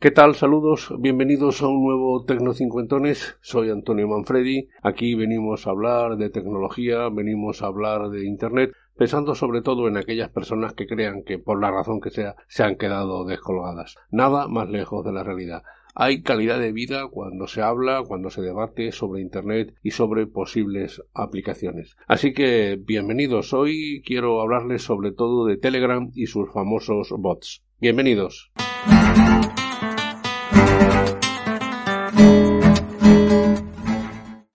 ¿Qué tal? Saludos, bienvenidos a un nuevo Tecno Cincuentones. Soy Antonio Manfredi. Aquí venimos a hablar de tecnología, venimos a hablar de Internet, pensando sobre todo en aquellas personas que crean que por la razón que sea se han quedado descolgadas. Nada más lejos de la realidad. Hay calidad de vida cuando se habla, cuando se debate sobre Internet y sobre posibles aplicaciones. Así que bienvenidos. Hoy quiero hablarles sobre todo de Telegram y sus famosos bots. Bienvenidos.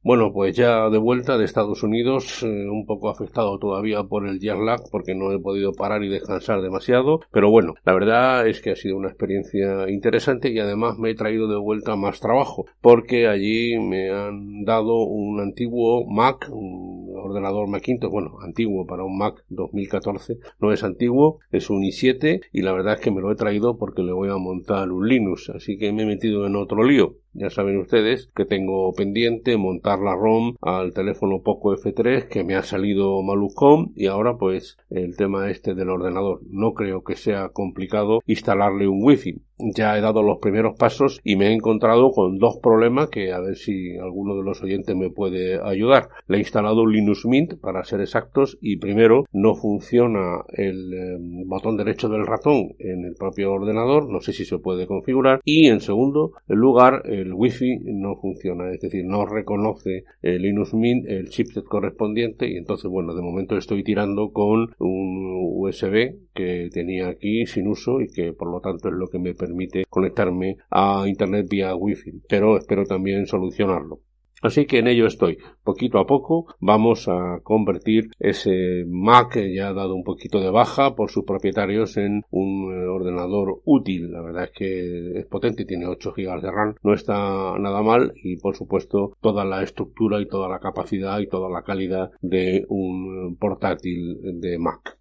Bueno, pues ya de vuelta de Estados Unidos, eh, un poco afectado todavía por el jet lag porque no he podido parar y descansar demasiado, pero bueno, la verdad es que ha sido una experiencia interesante y además me he traído de vuelta más trabajo porque allí me han dado un antiguo Mac, un ordenador Macintosh, bueno, antiguo para un Mac 2014, no es antiguo, es un i7 y la verdad es que me lo he traído porque le voy a montar un Linux, así que me he metido en otro lío. Ya saben ustedes que tengo pendiente montar la ROM al teléfono Poco F3 que me ha salido malucón y ahora pues el tema este del ordenador. No creo que sea complicado instalarle un wifi ya he dado los primeros pasos y me he encontrado con dos problemas que a ver si alguno de los oyentes me puede ayudar. Le he instalado Linux Mint para ser exactos y primero no funciona el eh, botón derecho del ratón en el propio ordenador, no sé si se puede configurar y en segundo lugar el wifi no funciona, es decir, no reconoce el Linux Mint el chipset correspondiente y entonces bueno, de momento estoy tirando con un USB que tenía aquí sin uso y que por lo tanto es lo que me permite conectarme a internet vía wifi pero espero también solucionarlo Así que en ello estoy. Poquito a poco vamos a convertir ese Mac ya dado un poquito de baja por sus propietarios en un eh, ordenador útil. La verdad es que es potente, tiene 8 GB de RAM, no está nada mal y por supuesto toda la estructura y toda la capacidad y toda la calidad de un portátil de Mac.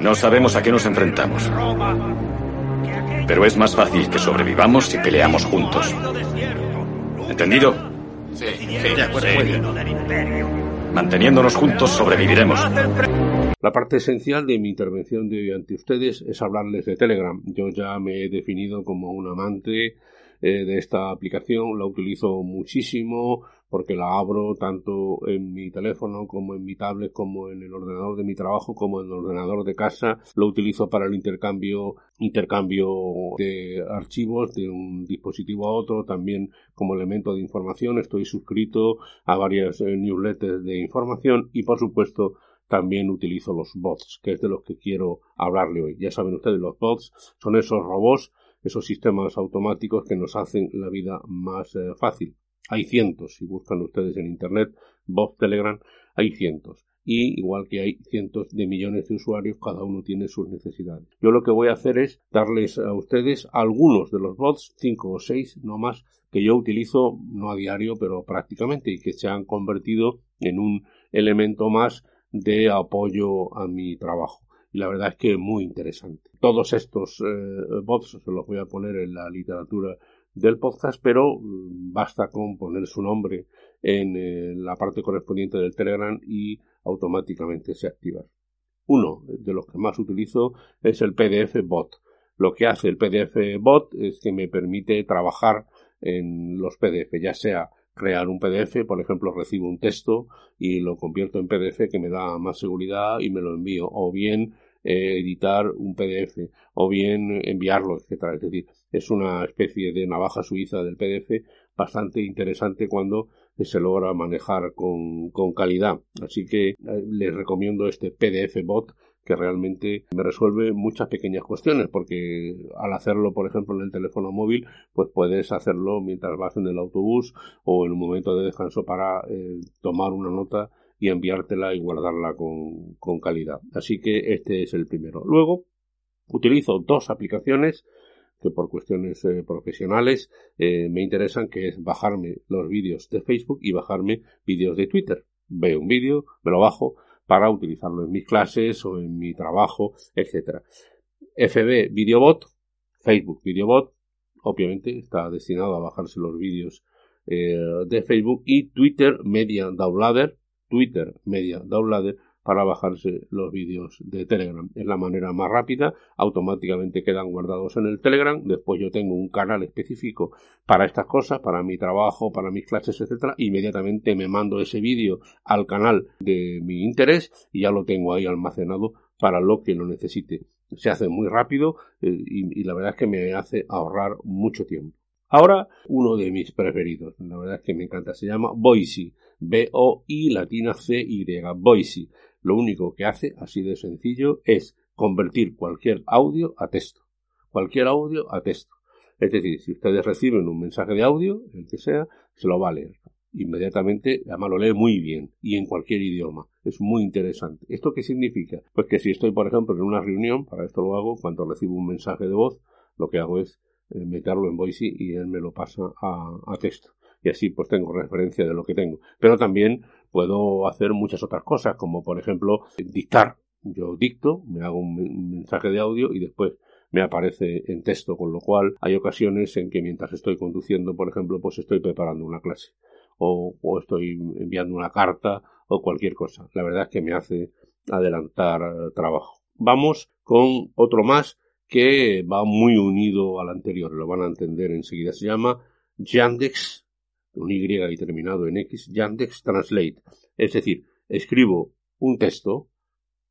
No sabemos a qué nos enfrentamos. Pero es más fácil que sobrevivamos si peleamos juntos. ¿Entendido? Sí, de acuerdo. Manteniéndonos juntos sobreviviremos. La parte esencial de mi intervención de hoy ante ustedes es hablarles de Telegram. Yo ya me he definido como un amante eh, de esta aplicación, la utilizo muchísimo porque la abro tanto en mi teléfono como en mi tablet como en el ordenador de mi trabajo como en el ordenador de casa lo utilizo para el intercambio intercambio de archivos de un dispositivo a otro también como elemento de información estoy suscrito a varias eh, newsletters de información y por supuesto también utilizo los bots, que es de los que quiero hablarle hoy. Ya saben ustedes, los bots son esos robots esos sistemas automáticos que nos hacen la vida más eh, fácil. Hay cientos, si buscan ustedes en Internet, Bob Telegram, hay cientos. Y igual que hay cientos de millones de usuarios, cada uno tiene sus necesidades. Yo lo que voy a hacer es darles a ustedes algunos de los bots, cinco o seis, no más, que yo utilizo no a diario, pero prácticamente, y que se han convertido en un elemento más de apoyo a mi trabajo y la verdad es que muy interesante. Todos estos eh, bots se los voy a poner en la literatura del podcast, pero mm, basta con poner su nombre en eh, la parte correspondiente del Telegram y automáticamente se activa. Uno de los que más utilizo es el PDF bot. Lo que hace el PDF bot es que me permite trabajar en los PDF, ya sea crear un PDF, por ejemplo, recibo un texto y lo convierto en PDF que me da más seguridad y me lo envío, o bien eh, editar un PDF o bien enviarlo, etcétera. Es es una especie de navaja suiza del PDF bastante interesante cuando se logra manejar con, con calidad. Así que eh, les recomiendo este PDF bot que realmente me resuelve muchas pequeñas cuestiones porque al hacerlo por ejemplo en el teléfono móvil pues puedes hacerlo mientras vas en el autobús o en un momento de descanso para eh, tomar una nota y enviártela y guardarla con, con calidad así que este es el primero luego utilizo dos aplicaciones por cuestiones eh, profesionales eh, me interesan, que es bajarme los vídeos de Facebook y bajarme vídeos de Twitter. Veo un vídeo, me lo bajo para utilizarlo en mis clases o en mi trabajo, etcétera. FB Videobot, Facebook Videobot, obviamente está destinado a bajarse los vídeos eh, de Facebook y Twitter Media Downloader, Twitter Media Downloader para bajarse los vídeos de Telegram. Es la manera más rápida, automáticamente quedan guardados en el Telegram, después yo tengo un canal específico para estas cosas, para mi trabajo, para mis clases, etcétera, inmediatamente me mando ese vídeo al canal de mi interés y ya lo tengo ahí almacenado para lo que lo necesite. Se hace muy rápido eh, y, y la verdad es que me hace ahorrar mucho tiempo. Ahora, uno de mis preferidos, la verdad es que me encanta, se llama Boise, B-O-I latina C-Y, Boise. Lo único que hace, así de sencillo, es convertir cualquier audio a texto. Cualquier audio a texto. Es decir, si ustedes reciben un mensaje de audio, el que sea, se lo va a leer. Inmediatamente, además lo lee muy bien y en cualquier idioma. Es muy interesante. ¿Esto qué significa? Pues que si estoy, por ejemplo, en una reunión, para esto lo hago, cuando recibo un mensaje de voz, lo que hago es eh, meterlo en Voice y él me lo pasa a, a texto y así pues tengo referencia de lo que tengo. Pero también puedo hacer muchas otras cosas, como por ejemplo dictar. Yo dicto, me hago un mensaje de audio y después me aparece en texto, con lo cual hay ocasiones en que mientras estoy conduciendo, por ejemplo, pues estoy preparando una clase o, o estoy enviando una carta o cualquier cosa. La verdad es que me hace adelantar eh, trabajo. Vamos con otro más que va muy unido al anterior, lo van a entender enseguida. Se llama Yandex un Y y terminado en X, Yandex Translate. Es decir, escribo un texto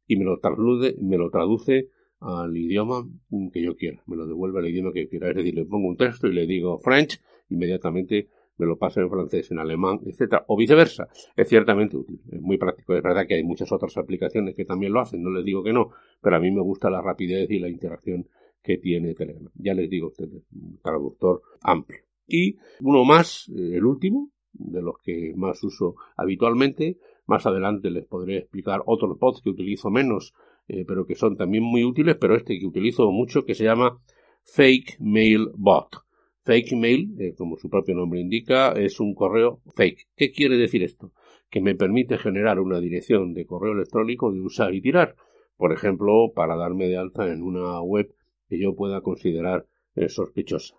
y me lo traduce, me lo traduce al idioma que yo quiera, me lo devuelve al idioma que quiera. Es decir, le pongo un texto y le digo French, inmediatamente me lo pasa en francés, en alemán, etcétera, o viceversa. Es ciertamente útil, es muy práctico. Es verdad que hay muchas otras aplicaciones que también lo hacen, no les digo que no, pero a mí me gusta la rapidez y la interacción que tiene Telegram. Ya les digo ustedes, traductor amplio. Y uno más, eh, el último, de los que más uso habitualmente. Más adelante les podré explicar otros bots que utilizo menos, eh, pero que son también muy útiles, pero este que utilizo mucho, que se llama Fake Mail Bot. Fake Mail, eh, como su propio nombre indica, es un correo fake. ¿Qué quiere decir esto? Que me permite generar una dirección de correo electrónico de usar y tirar. Por ejemplo, para darme de alta en una web que yo pueda considerar sospechosa.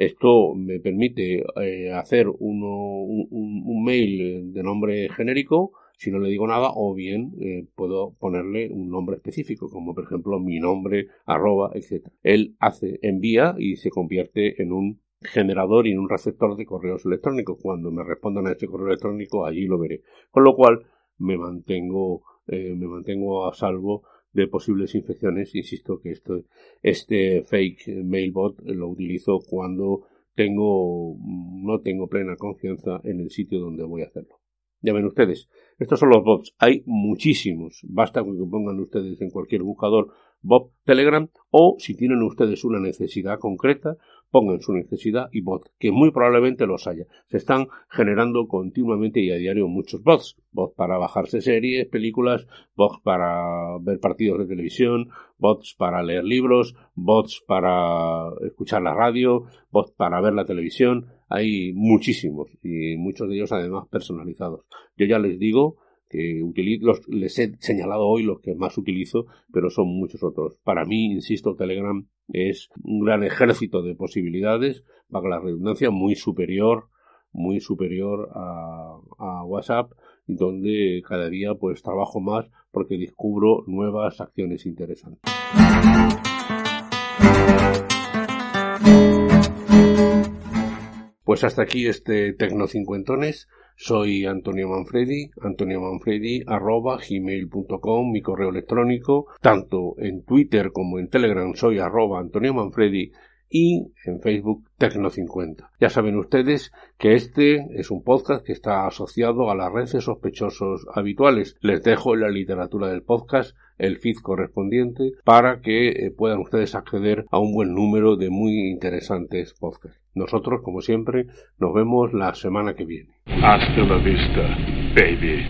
Esto me permite eh, hacer uno, un, mail de nombre genérico si no le digo nada o bien eh, puedo ponerle un nombre específico como por ejemplo mi nombre arroba etc él hace envía y se convierte en un generador y en un receptor de correos electrónicos. Cuando me respondan a este correo electrónico allí lo veré. Con lo cual me mantengo eh, me mantengo a salvo de posibles infecciones. Insisto que esto, este fake mailbot lo utilizo cuando tengo, no tengo plena confianza en el sitio donde voy a hacerlo. Ya ven ustedes, estos son los bots. Hay muchísimos. Basta con que pongan ustedes en cualquier buscador bot Telegram o si tienen ustedes una necesidad concreta pongan su necesidad y bot, que muy probablemente los haya. Se están generando continuamente y a diario muchos bots. Bots para bajarse series, películas, bots para ver partidos de televisión, bots para leer libros, bots para escuchar la radio, bots para ver la televisión. Hay muchísimos y muchos de ellos además personalizados. Yo ya les digo que los, les he señalado hoy los que más utilizo, pero son muchos otros. Para mí, insisto, Telegram es un gran ejército de posibilidades, para la redundancia, muy superior, muy superior a, a WhatsApp, donde cada día pues trabajo más porque descubro nuevas acciones interesantes. Pues hasta aquí este Tecno Cincuentones Soy Antonio Manfredi, Antonio Manfredi arroba gmail.com, mi correo electrónico, tanto en Twitter como en Telegram soy arroba Antonio Manfredi y en Facebook Tecno50. Ya saben ustedes que este es un podcast que está asociado a la red de sospechosos habituales. Les dejo en la literatura del podcast el feed correspondiente para que eh, puedan ustedes acceder a un buen número de muy interesantes podcasts. Nosotros, como siempre, nos vemos la semana que viene. Hasta la vista, baby.